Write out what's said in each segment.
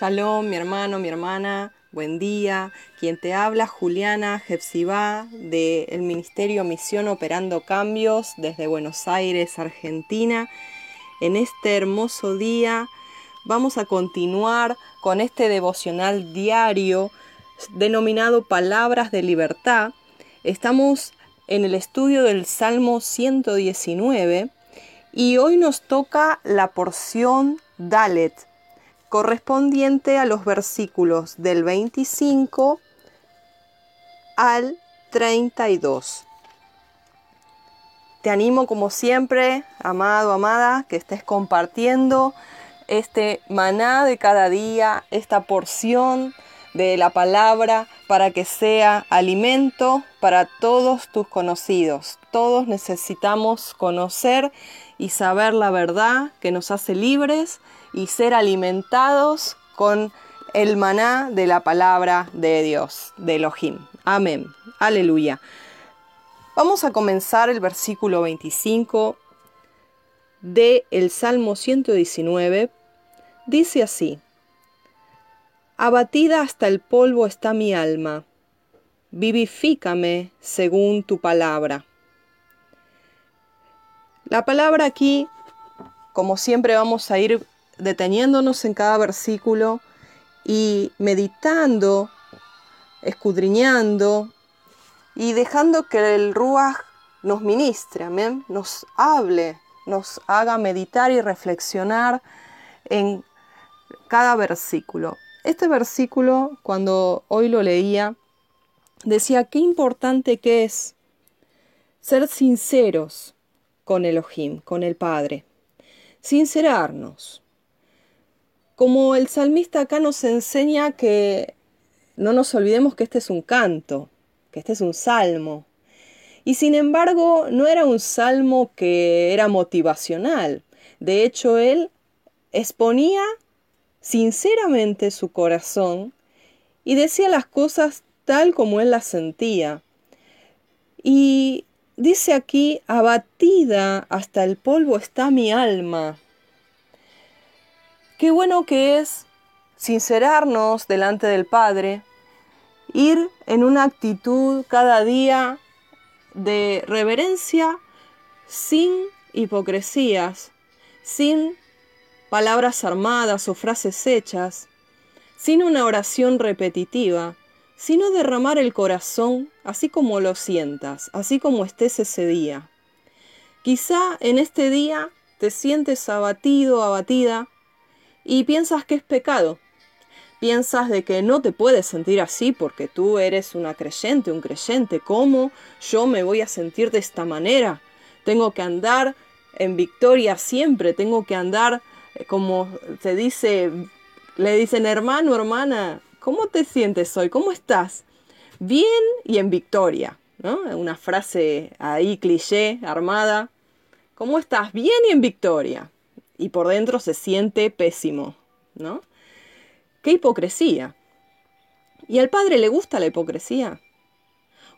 Shalom, mi hermano, mi hermana, buen día. Quien te habla, Juliana Jepsibá, del Ministerio Misión Operando Cambios desde Buenos Aires, Argentina. En este hermoso día vamos a continuar con este devocional diario denominado Palabras de Libertad. Estamos en el estudio del Salmo 119 y hoy nos toca la porción Dalet, correspondiente a los versículos del 25 al 32. Te animo como siempre, amado, amada, que estés compartiendo este maná de cada día, esta porción de la palabra para que sea alimento para todos tus conocidos. Todos necesitamos conocer y saber la verdad que nos hace libres y ser alimentados con el maná de la palabra de Dios, de Elohim. Amén. Aleluya. Vamos a comenzar el versículo 25 de el Salmo 119. Dice así: Abatida hasta el polvo está mi alma. Vivifícame según tu palabra. La palabra aquí, como siempre vamos a ir deteniéndonos en cada versículo y meditando, escudriñando y dejando que el Ruach nos ministre, amén, nos hable, nos haga meditar y reflexionar en cada versículo. Este versículo, cuando hoy lo leía, decía qué importante que es ser sinceros con Elohim, con el Padre. Sincerarnos. Como el salmista acá nos enseña que no nos olvidemos que este es un canto, que este es un salmo. Y sin embargo, no era un salmo que era motivacional. De hecho, él exponía sinceramente su corazón y decía las cosas tal como él las sentía. Y dice aquí, abatida hasta el polvo está mi alma. Qué bueno que es sincerarnos delante del Padre, ir en una actitud cada día de reverencia sin hipocresías, sin palabras armadas o frases hechas, sin una oración repetitiva, sino derramar el corazón así como lo sientas, así como estés ese día. Quizá en este día te sientes abatido, abatida, y piensas que es pecado. Piensas de que no te puedes sentir así porque tú eres una creyente, un creyente. ¿Cómo yo me voy a sentir de esta manera? Tengo que andar en victoria siempre, tengo que andar eh, como se dice, le dicen hermano, hermana, ¿cómo te sientes hoy? ¿Cómo estás? Bien y en victoria, ¿no? Una frase ahí cliché, armada. ¿Cómo estás? Bien y en victoria. Y por dentro se siente pésimo, ¿no? ¡Qué hipocresía! ¿Y al padre le gusta la hipocresía?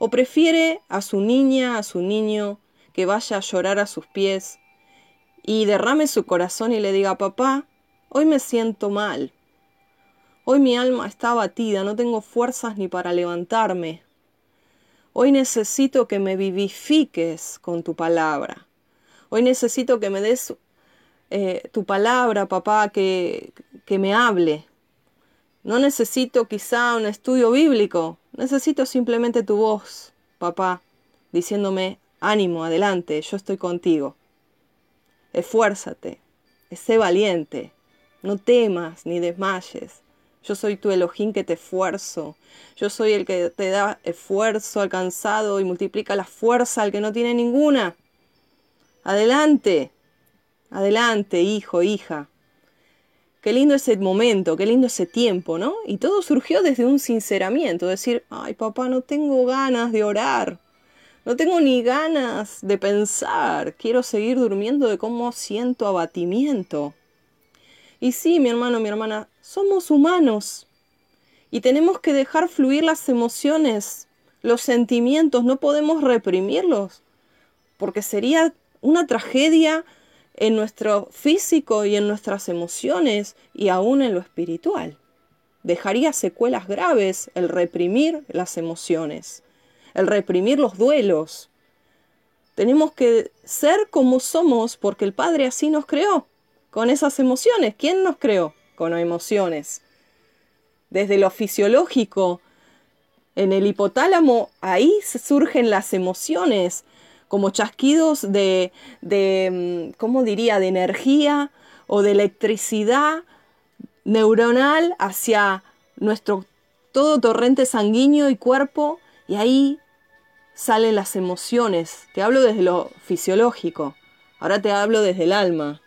¿O prefiere a su niña, a su niño, que vaya a llorar a sus pies y derrame su corazón y le diga, papá, hoy me siento mal. Hoy mi alma está abatida, no tengo fuerzas ni para levantarme. Hoy necesito que me vivifiques con tu palabra. Hoy necesito que me des eh, tu palabra, papá, que, que me hable. No necesito quizá un estudio bíblico, necesito simplemente tu voz, papá, diciéndome, ánimo, adelante, yo estoy contigo esfuérzate, sé valiente, no temas ni desmayes. Yo soy tu Elohim que te esfuerzo. Yo soy el que te da esfuerzo alcanzado y multiplica la fuerza al que no tiene ninguna. Adelante, adelante, hijo, hija. Qué lindo ese momento, qué lindo ese tiempo, ¿no? Y todo surgió desde un sinceramiento, decir, ay papá, no tengo ganas de orar. No tengo ni ganas de pensar. Quiero seguir durmiendo de cómo siento abatimiento. Y sí, mi hermano, mi hermana, somos humanos. Y tenemos que dejar fluir las emociones, los sentimientos, no podemos reprimirlos. Porque sería una tragedia en nuestro físico y en nuestras emociones y aún en lo espiritual. dejaría secuelas graves el reprimir las emociones, el reprimir los duelos. Tenemos que ser como somos porque el Padre así nos creó, con esas emociones. ¿Quién nos creó? Con emociones. Desde lo fisiológico, en el hipotálamo, ahí surgen las emociones, como chasquidos de, de, mm, ¿cómo diría?, de energía o de electricidad neuronal hacia nuestro todo torrente sanguíneo y cuerpo, y ahí salen las emociones. Te hablo desde lo fisiológico, ahora te hablo desde el alma.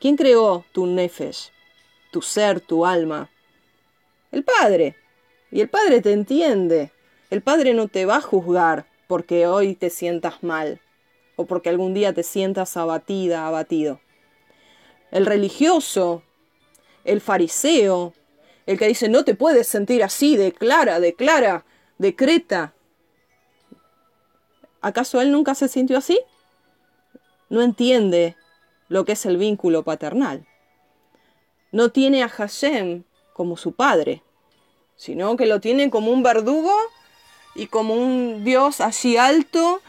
¿Quién creó tu nefesh, tu ser, tu alma? El Padre. Y el Padre te entiende. El Padre no te va a juzgar porque hoy te sientas mal o porque algún día te sientas abatida, abatido. El religioso, el fariseo, el que dice no te puedes sentir así, declara, declara, decreta. ¿Acaso él nunca se sintió así? No entiende lo que es el vínculo paternal. No tiene a Hashem como su padre sino que lo tiene como un verdugo y como un Dios así alto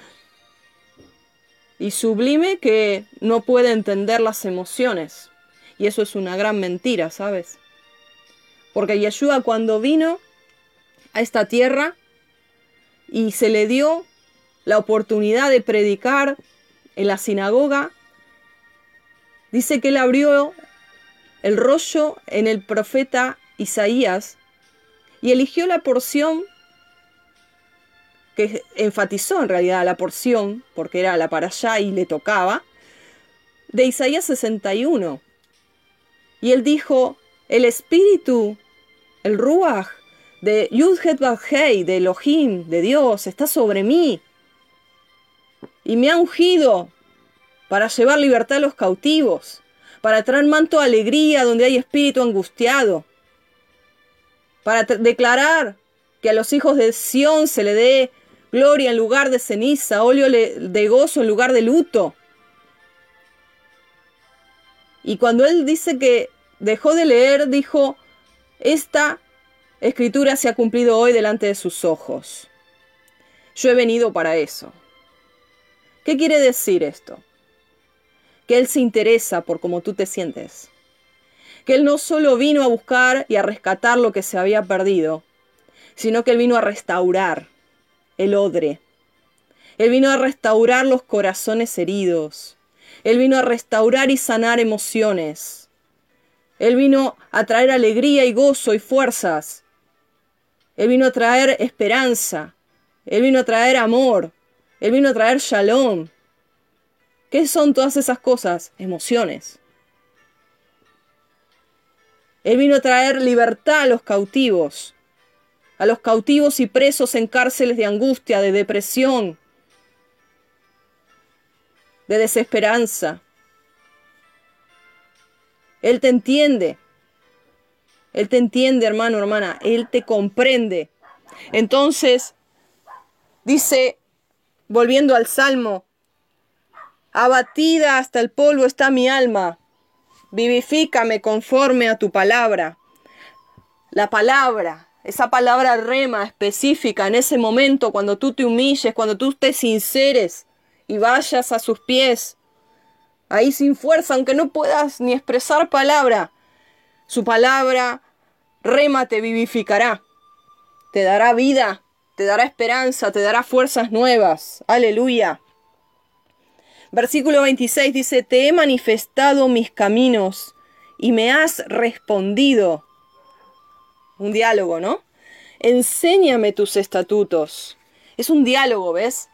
y sublime que no puede entender las emociones. Y eso es una gran mentira, ¿sabes? Porque Yeshua cuando vino a esta tierra y se le dio la oportunidad de predicar en la sinagoga, dice que él abrió el rollo en el profeta Isaías y eligió la porción que enfatizó en realidad la porción, porque era la para allá y le tocaba, de Isaías 61. Y él dijo, el espíritu, el ruach de Yudhet Hei, de Elohim, de Dios, está sobre mí. Y me ha ungido para llevar libertad a los cautivos, para traer manto de alegría donde hay espíritu angustiado, para declarar que a los hijos de Sión se le dé gloria en lugar de ceniza, óleo de gozo en lugar de luto. Y cuando él dice que dejó de leer, dijo, esta escritura se ha cumplido hoy delante de sus ojos. Yo he venido para eso. ¿Qué quiere decir esto? Que Él se interesa por cómo tú te sientes que Él no solo vino a buscar y a rescatar lo que se había perdido, sino que Él vino a restaurar el odre. Él vino a restaurar los corazones heridos. Él vino a restaurar y sanar emociones. Él vino a traer alegría y gozo y fuerzas. Él vino a traer esperanza. Él vino a traer amor. Él vino a traer shalom. ¿Qué son todas esas cosas? Emociones. Él vino a traer libertad a los cautivos, a los cautivos y presos en cárceles de angustia, de depresión, de desesperanza. Él te entiende. Él te entiende, hermano, hermana. Él te comprende. Entonces, dice, volviendo al Salmo, abatida hasta el polvo está mi alma vivifícame conforme a tu palabra. La palabra, esa palabra rema específica en ese momento cuando tú te humilles, cuando tú te sinceres y vayas a sus pies, ahí sin fuerza, aunque no puedas ni expresar palabra, su palabra rema te vivificará, te dará vida, te dará esperanza, te dará fuerzas nuevas. Aleluya. Versículo 26 dice, Te he manifestado mis caminos y me has respondido. Un diálogo, ¿no? Enséñame tus estatutos. Es un diálogo, ¿ves?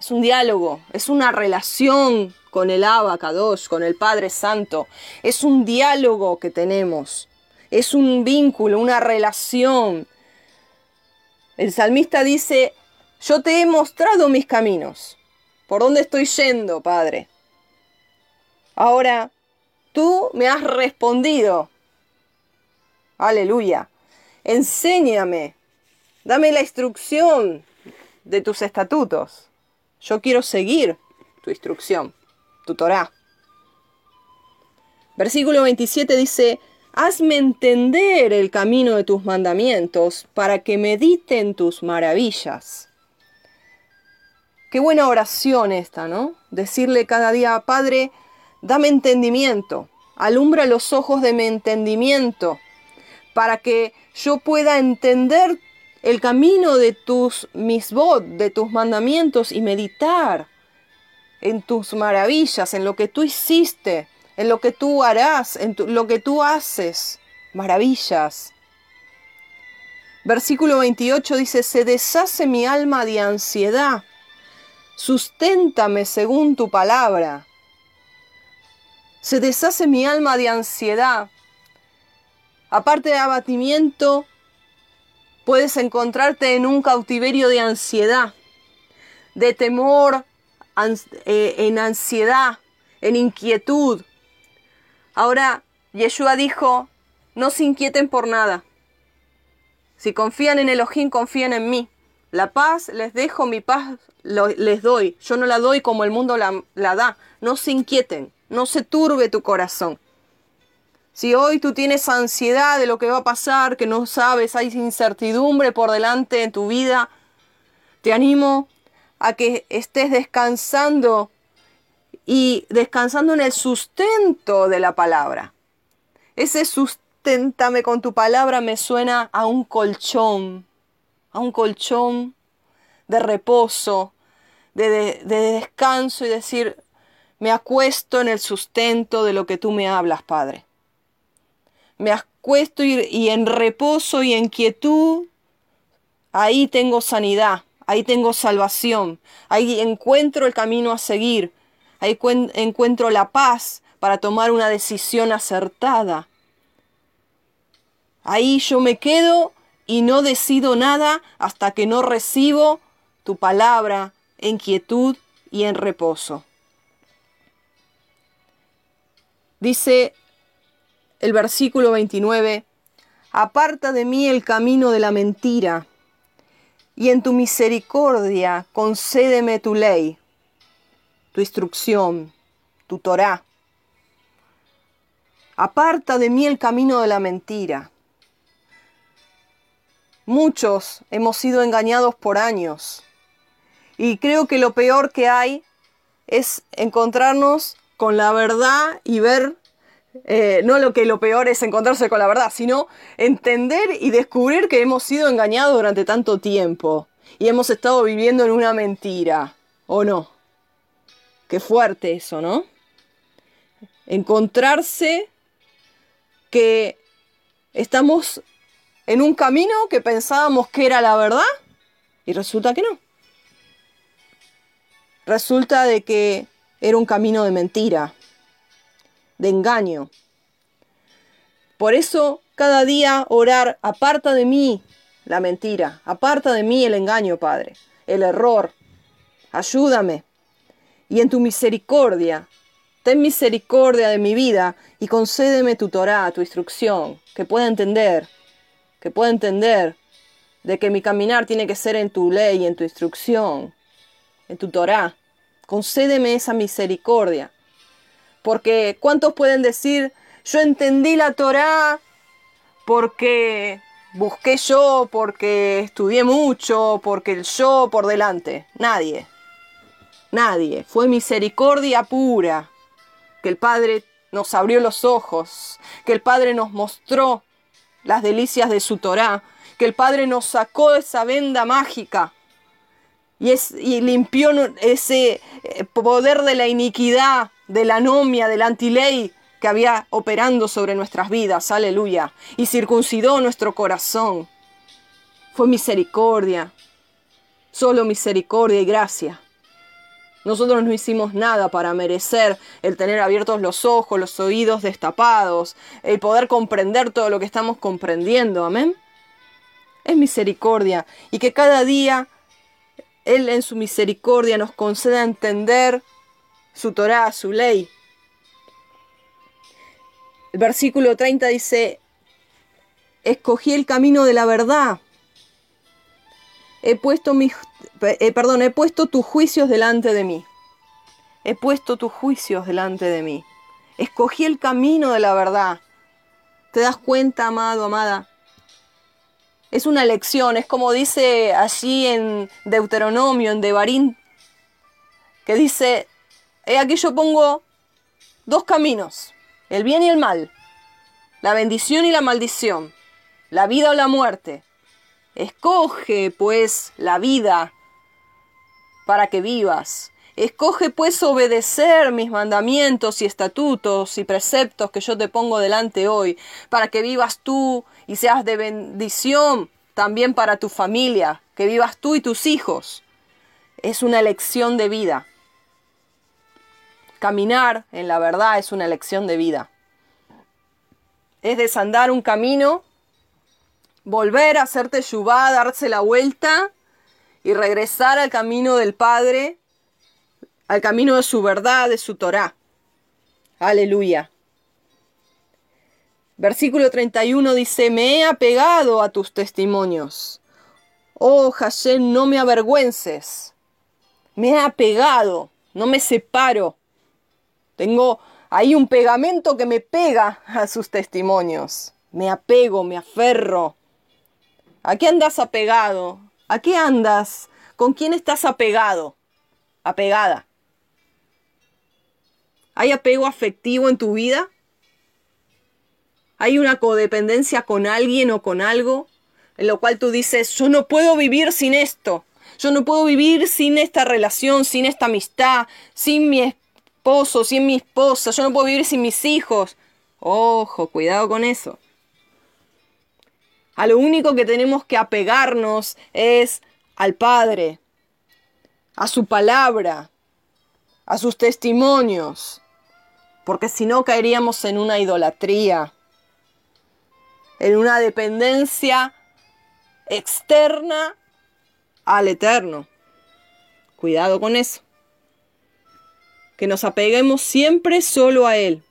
Es un diálogo, es una relación con el Abacados, con el Padre Santo. Es un diálogo que tenemos. Es un vínculo, una relación. El salmista dice, yo te he mostrado mis caminos. ¿Por dónde estoy yendo, Padre? Ahora, tú me has respondido. Aleluya. Enséñame. Dame la instrucción de tus estatutos. Yo quiero seguir tu instrucción, tu Torah. Versículo 27 dice, hazme entender el camino de tus mandamientos para que medite en tus maravillas. Qué buena oración esta, ¿no? Decirle cada día, Padre, dame entendimiento, alumbra los ojos de mi entendimiento, para que yo pueda entender el camino de tus misbot, de tus mandamientos y meditar en tus maravillas, en lo que tú hiciste, en lo que tú harás, en lo que tú haces. Maravillas. Versículo 28 dice, se deshace mi alma de ansiedad susténtame según tu palabra. Se deshace mi alma de ansiedad. Aparte de abatimiento, puedes encontrarte en un cautiverio de ansiedad, de temor, eh, en ansiedad, en inquietud. Ahora, Yeshua dijo, no se inquieten por nada. Si confían en Elohim, confían en mí. La paz les dejo, mi paz les doy. Yo no la doy como el mundo la, la da. No se inquieten, no se turbe tu corazón. Si hoy tú tienes ansiedad de lo que va a pasar, que no sabes, hay incertidumbre por delante en tu vida, te animo a que estés descansando y descansando en el sustento de la palabra. Ese susténtame con tu palabra me suena a un colchón, a un colchón de reposo, de, descanso y decir, me acuesto en el sustento de lo que tú me hablas, Padre. Me acuesto y, en reposo y en quietud, ahí tengo sanidad, ahí tengo salvación, ahí encuentro el camino a seguir, ahí encuentro la paz para tomar una decisión acertada. Ahí yo me quedo y no decido nada hasta que no recibo tu palabra en quietud y en reposo. Dice el versículo 29, aparta de mí el camino de la mentira, y en tu misericordia concédeme tu ley, tu instrucción, tu Torah. Aparta de mí el camino de la mentira. Muchos hemos sido engañados por años y creo que lo peor que hay es encontrarnos con la verdad y ver, eh, no lo que lo peor es encontrarse con la verdad, sino entender y descubrir que hemos sido engañados durante tanto tiempo y hemos estado viviendo en una mentira, ¿o no? Qué fuerte eso, ¿no? Encontrarse que estamos en un camino que pensábamos que era la verdad y resulta que no resulta de que era un camino de mentira, de engaño. Por eso cada día orar, aparta de mí la mentira, aparta de mí el engaño, Padre, el error. Ayúdame. Y en tu misericordia, ten misericordia de mi vida y concédeme tu Torah, tu instrucción, que pueda entender, que pueda entender de que mi caminar tiene que ser en tu ley, en tu instrucción, en tu Torah. Concédeme esa misericordia. Porque ¿cuántos pueden decir, yo entendí la Torá porque busqué yo, porque estudié mucho, porque el yo por delante? Nadie. Nadie. Fue misericordia pura. Que el Padre nos abrió los ojos, que el Padre nos mostró las delicias de su Torá, que el Padre nos sacó esa venda mágica y, es, y limpió ese eh, poder de la iniquidad, de la anomia, de la antiley que había operando sobre nuestras vidas, aleluya, y circuncidó nuestro corazón. Fue misericordia, solo misericordia y gracia. Nosotros no hicimos nada para merecer el tener abiertos los ojos, los oídos destapados, el poder comprender todo lo que estamos comprendiendo, amén. Es misericordia y que cada día él en su misericordia nos conceda entender su Torah, su ley. El versículo 30 dice, escogí el camino de la verdad. He puesto mis, eh, perdón, he puesto tus juicios delante de mí. He puesto tus juicios delante de mí. Escogí el camino de la verdad. ¿Te das cuenta, amado, amada? Es una lección, es como dice allí en Deuteronomio, en Devarim, que dice, he aquí yo pongo dos caminos, el bien y el mal, la bendición y la maldición, la vida o la muerte. Escoge pues la vida para que vivas. Escoge pues obedecer mis mandamientos y estatutos y preceptos que yo te pongo delante hoy, para que vivas tú y seas de bendición también para tu familia, que vivas tú y tus hijos. Es una elección de vida. Caminar en la verdad es una elección de vida. Es desandar un camino, volver a hacerte yubá, darse la vuelta y regresar al camino del Padre, al camino de su verdad, de su Torah. Aleluya. Versículo 31 dice, me he apegado a tus testimonios. Oh Hashem, no me avergüences. Me he apegado, no me separo. Tengo ahí un pegamento que me pega a sus testimonios. Me apego, me aferro. ¿A qué andas apegado? ¿A qué andas? ¿Con quién estás apegado? Apegada. ¿Hay apego afectivo en tu vida? hay una codependencia con alguien o con algo, en lo cual tú dices, yo no puedo vivir sin esto, yo no puedo vivir sin esta relación, sin esta amistad, sin mi esposo, sin mi esposa, yo no puedo vivir sin mis hijos. Ojo, cuidado con eso. A lo único que tenemos que apegarnos es al Padre, a su palabra, a sus testimonios, porque si no caeríamos en una idolatría en una dependencia externa al eterno. Cuidado con eso. Que nos apeguemos siempre solo a Él.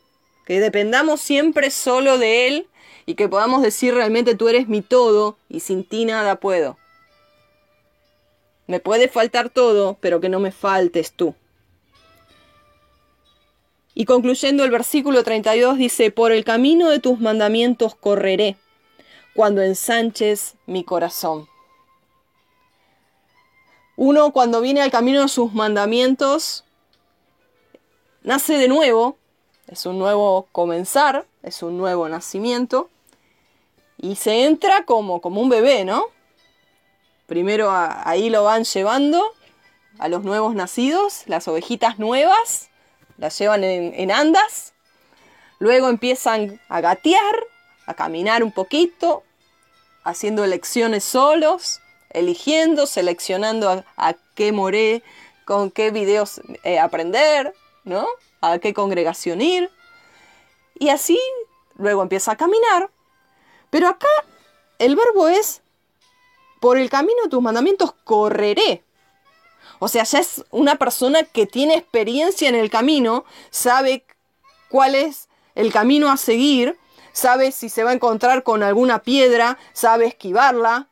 Que dependamos siempre solo de Él y que podamos decir realmente tú eres mi todo y sin ti nada puedo. Me puede faltar todo, pero que no me faltes tú. Y concluyendo el versículo 32 dice, por el camino de tus mandamientos correré, cuando ensanches mi corazón. Uno cuando viene al camino de sus mandamientos, nace de nuevo, es un nuevo comenzar, es un nuevo nacimiento, y se entra como, como un bebé, ¿no? Primero ahí lo van llevando a los nuevos nacidos, las ovejitas nuevas, las llevan en, andas, luego empiezan a gatear, a caminar un poquito, haciendo elecciones solos, eligiendo, seleccionando a, qué moré, con qué videos eh, aprender, ¿no? A qué congregación ir. Y así luego empieza a caminar. Pero acá el verbo es, por el camino de tus mandamientos correré. O sea, ya es una persona que tiene experiencia en el camino, sabe cuál es el camino a seguir, sabe si se va a encontrar con alguna piedra, sabe esquivarla,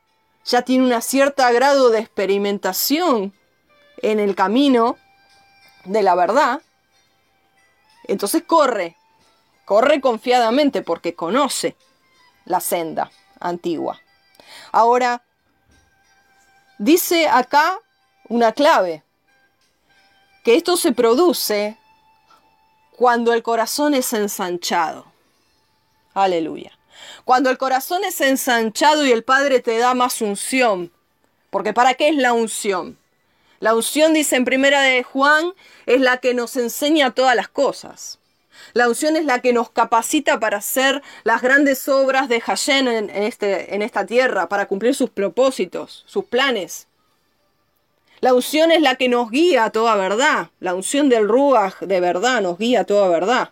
ya tiene un cierto grado de experimentación en el camino de la verdad. Entonces corre, corre confiadamente porque conoce la senda antigua. Ahora, dice acá una clave, que esto se produce cuando el corazón es ensanchado. Aleluya. Cuando el corazón es ensanchado y el Padre te da más unción. Porque ¿para qué es la unción? La unción, dice en primera de Juan, es la que nos enseña todas las cosas. La unción es la que nos capacita para hacer las grandes obras de Hashem en, este, en esta tierra, para cumplir sus propósitos, sus planes. La unción es la que nos guía a toda verdad. La unción del Ruach de verdad nos guía a toda verdad.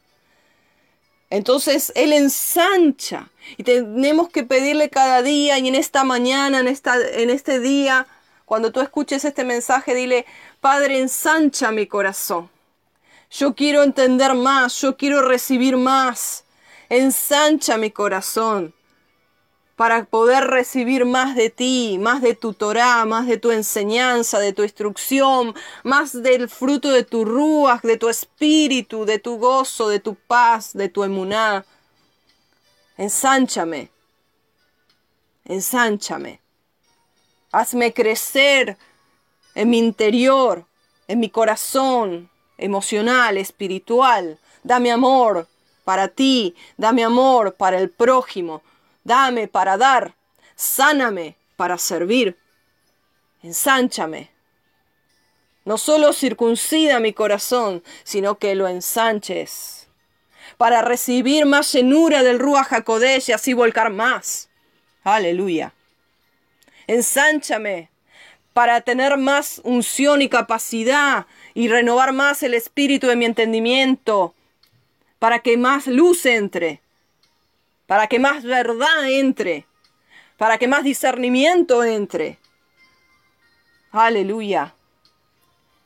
Entonces Él ensancha y tenemos que pedirle cada día y en esta mañana, en, esta, en este día, cuando tú escuches este mensaje, dile, Padre, ensancha mi corazón. Yo quiero entender más, yo quiero recibir más. Ensancha mi corazón para poder recibir más de ti, más de tu Torah, más de tu enseñanza, de tu instrucción, más del fruto de tu ruach, de tu espíritu, de tu gozo, de tu paz, de tu emuná. Ensánchame. Ensánchame. Hazme crecer en mi interior, en mi corazón emocional, espiritual. Dame amor para ti, dame amor para el prójimo, dame para dar, sáname para servir, ensánchame. No solo circuncida mi corazón, sino que lo ensanches para recibir más llenura del Ruach HaKodesh y así volcar más. Aleluya. Ensánchame para tener más unción y capacidad y renovar más el espíritu de mi entendimiento, para que más luz entre, para que más verdad entre, para que más discernimiento entre. Aleluya.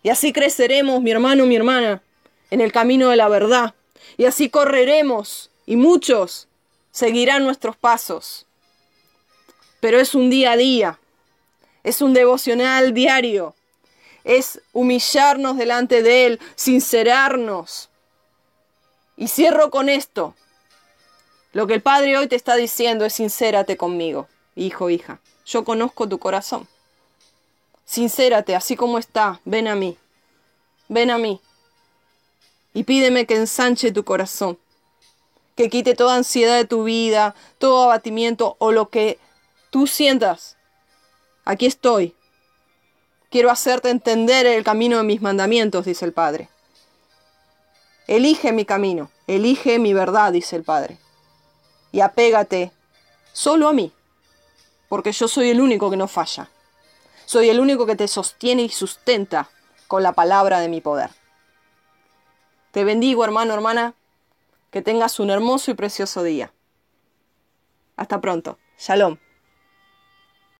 Y así creceremos, mi hermano, mi hermana, en el camino de la verdad. Y así correremos y muchos seguirán nuestros pasos. Pero es un día a día, es un devocional diario, es humillarnos delante de Él, sincerarnos. Y cierro con esto. Lo que el Padre hoy te está diciendo es sincérate conmigo, hijo, hija. Yo conozco tu corazón. Sincérate, así como está, ven a mí. Ven a mí. Y pídeme que ensanche tu corazón. Que quite toda ansiedad de tu vida, todo abatimiento o lo que tú sientas. Aquí estoy. Quiero hacerte entender el camino de mis mandamientos, dice el Padre. Elige mi camino, elige mi verdad, dice el Padre. Y apégate solo a mí, porque yo soy el único que no falla. Soy el único que te sostiene y sustenta con la palabra de mi poder. Te bendigo, hermano, hermana, que tengas un hermoso y precioso día. Hasta pronto. Shalom.